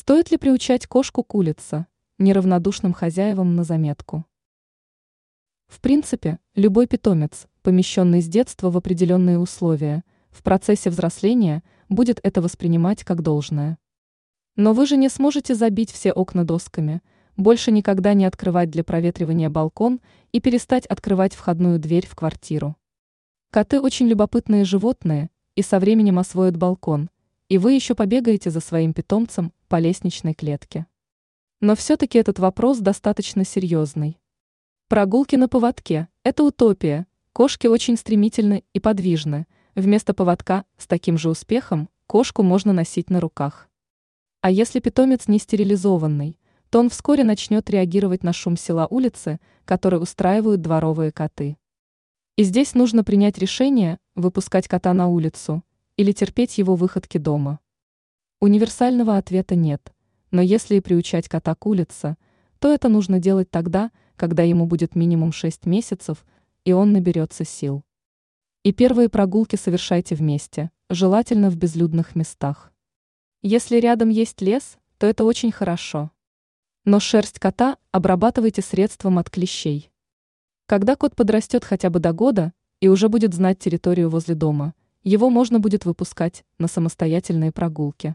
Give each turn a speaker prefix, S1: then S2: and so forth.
S1: Стоит ли приучать кошку к улице, неравнодушным хозяевам на заметку? В принципе, любой питомец, помещенный с детства в определенные условия, в процессе взросления будет это воспринимать как должное. Но вы же не сможете забить все окна досками, больше никогда не открывать для проветривания балкон и перестать открывать входную дверь в квартиру. Коты очень любопытные животные и со временем освоят балкон, и вы еще побегаете за своим питомцем по лестничной клетке. Но все-таки этот вопрос достаточно серьезный. Прогулки на поводке – это утопия, кошки очень стремительны и подвижны, вместо поводка с таким же успехом кошку можно носить на руках. А если питомец не стерилизованный, то он вскоре начнет реагировать на шум села улицы, который устраивают дворовые коты. И здесь нужно принять решение, выпускать кота на улицу или терпеть его выходки дома. Универсального ответа нет, но если и приучать кота к улице, то это нужно делать тогда, когда ему будет минимум 6 месяцев, и он наберется сил. И первые прогулки совершайте вместе, желательно в безлюдных местах. Если рядом есть лес, то это очень хорошо. Но шерсть кота обрабатывайте средством от клещей. Когда кот подрастет хотя бы до года и уже будет знать территорию возле дома, его можно будет выпускать на самостоятельные прогулки.